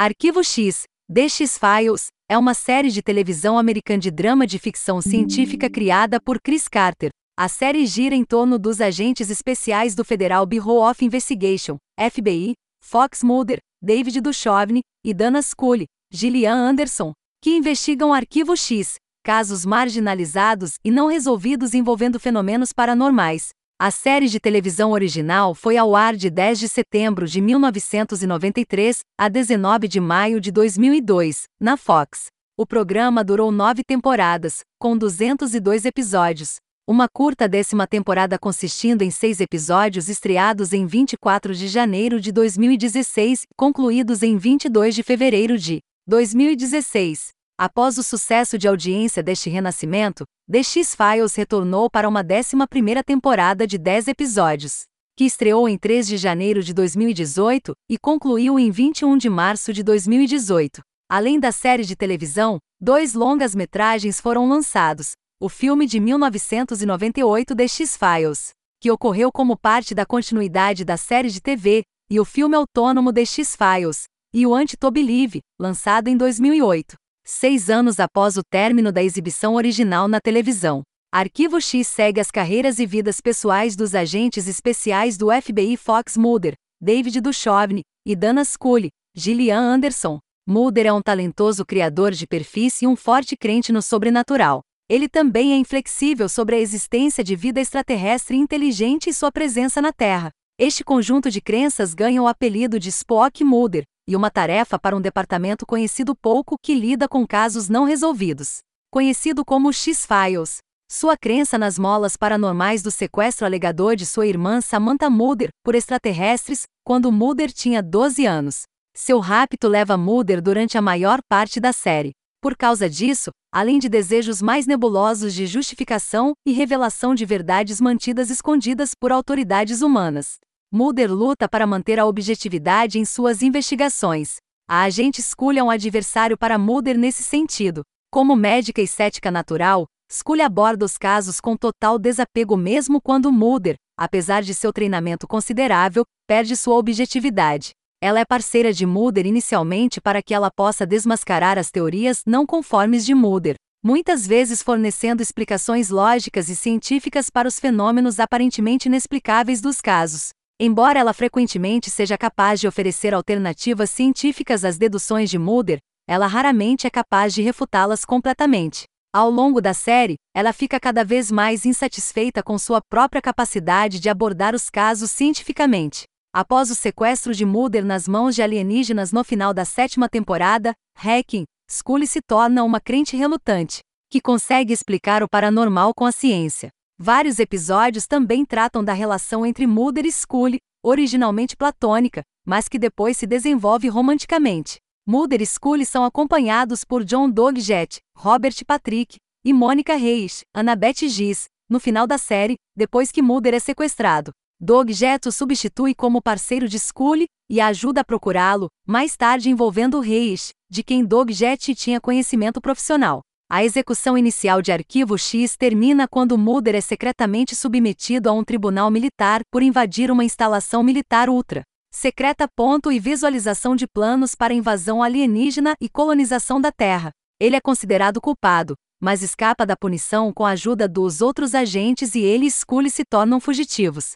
Arquivo X, DX Files, é uma série de televisão americana de drama de ficção científica criada por Chris Carter. A série gira em torno dos agentes especiais do Federal Bureau of Investigation, FBI, Fox Mulder, David Duchovny e Dana Scully, Gillian Anderson, que investigam Arquivo X, casos marginalizados e não resolvidos envolvendo fenômenos paranormais. A série de televisão original foi ao ar de 10 de setembro de 1993 a 19 de maio de 2002, na Fox. O programa durou nove temporadas, com 202 episódios. Uma curta décima temporada consistindo em seis episódios estreados em 24 de janeiro de 2016 concluídos em 22 de fevereiro de 2016. Após o sucesso de audiência deste renascimento, The X-Files retornou para uma 11ª temporada de 10 episódios, que estreou em 3 de janeiro de 2018 e concluiu em 21 de março de 2018. Além da série de televisão, dois longas-metragens foram lançados. O filme de 1998 The X-Files, que ocorreu como parte da continuidade da série de TV, e o filme autônomo The X-Files, e o Anti-To Believe, lançado em 2008 seis anos após o término da exibição original na televisão. Arquivo X segue as carreiras e vidas pessoais dos agentes especiais do FBI Fox Mulder, David Duchovny e Dana Scully, Gillian Anderson. Mulder é um talentoso criador de perfis e um forte crente no sobrenatural. Ele também é inflexível sobre a existência de vida extraterrestre inteligente e sua presença na Terra. Este conjunto de crenças ganha o apelido de Spock Mulder, e uma tarefa para um departamento conhecido pouco que lida com casos não resolvidos. Conhecido como X-Files. Sua crença nas molas paranormais do sequestro alegador de sua irmã Samantha Mulder por extraterrestres, quando Mulder tinha 12 anos. Seu rapto leva Mulder durante a maior parte da série. Por causa disso, além de desejos mais nebulosos de justificação e revelação de verdades mantidas escondidas por autoridades humanas. Mulder luta para manter a objetividade em suas investigações. A agente é um adversário para Mulder nesse sentido. Como médica e cética natural, Scully aborda os casos com total desapego mesmo quando Mulder, apesar de seu treinamento considerável, perde sua objetividade. Ela é parceira de Mulder inicialmente para que ela possa desmascarar as teorias não conformes de Mulder, muitas vezes fornecendo explicações lógicas e científicas para os fenômenos aparentemente inexplicáveis dos casos. Embora ela frequentemente seja capaz de oferecer alternativas científicas às deduções de Mulder, ela raramente é capaz de refutá-las completamente. Ao longo da série, ela fica cada vez mais insatisfeita com sua própria capacidade de abordar os casos cientificamente. Após o sequestro de Mulder nas mãos de alienígenas no final da sétima temporada, Hacking, Scully se torna uma crente relutante, que consegue explicar o paranormal com a ciência. Vários episódios também tratam da relação entre Mulder e Scully, originalmente platônica, mas que depois se desenvolve romanticamente. Mulder e Scully são acompanhados por John Doug Jett, Robert Patrick e Mônica Reis, Annabeth Giz, no final da série, depois que Mulder é sequestrado. Doug Jett o substitui como parceiro de Scully e ajuda a procurá-lo, mais tarde envolvendo Reis, de quem Doug Jett tinha conhecimento profissional. A execução inicial de Arquivo X termina quando Mulder é secretamente submetido a um tribunal militar por invadir uma instalação militar ultra secreta. Ponto e visualização de planos para invasão alienígena e colonização da Terra. Ele é considerado culpado, mas escapa da punição com a ajuda dos outros agentes e ele e Scully se tornam fugitivos.